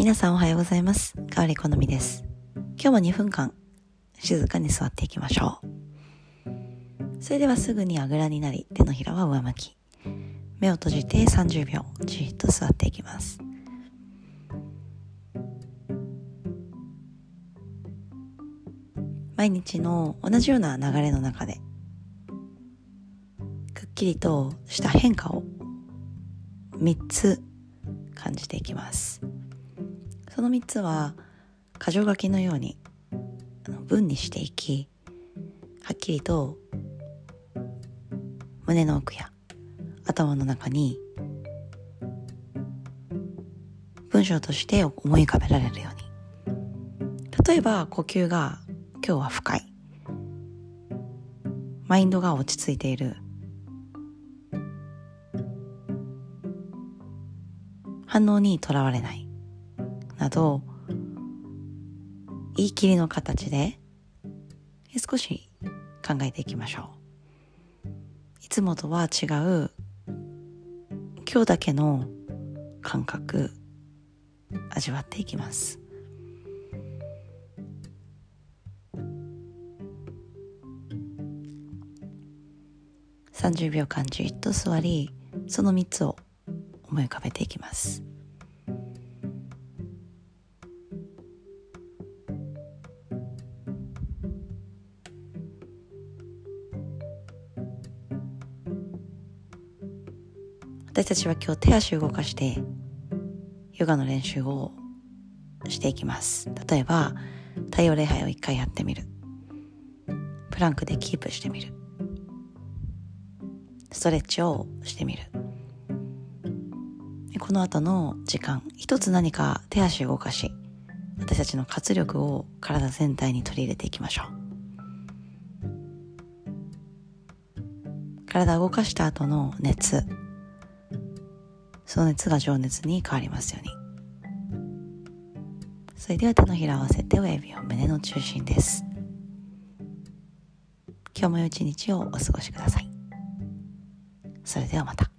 皆さんおはようございます。かわり好みです。今日も2分間静かに座っていきましょう。それではすぐにあぐらになり、手のひらは上向き。目を閉じて30秒、じっと座っていきます。毎日の同じような流れの中で、くっきりとした変化を3つ感じていきます。その3つは箇条書きのように文にしていきはっきりと胸の奥や頭の中に文章として思い浮かべられるように。例えば呼吸が今日は深い。マインドが落ち着いている。反応にとらわれない。など言い切りの形で少し考えていきましょう。いつもとは違う今日だけの感覚味わっていきます。30秒間じっと座りその3つを思い浮かべていきます。私たちは今日手足を動かしてヨガの練習をしていきます。例えば太陽礼拝を一回やってみる。プランクでキープしてみる。ストレッチをしてみる。この後の時間一つ何か手足を動かし私たちの活力を体全体に取り入れていきましょう。体を動かした後の熱。その熱が情熱に変わりますように。それでは手のひらを合わせて親指を胸の中心です。今日も良い一日をお過ごしください。それではまた。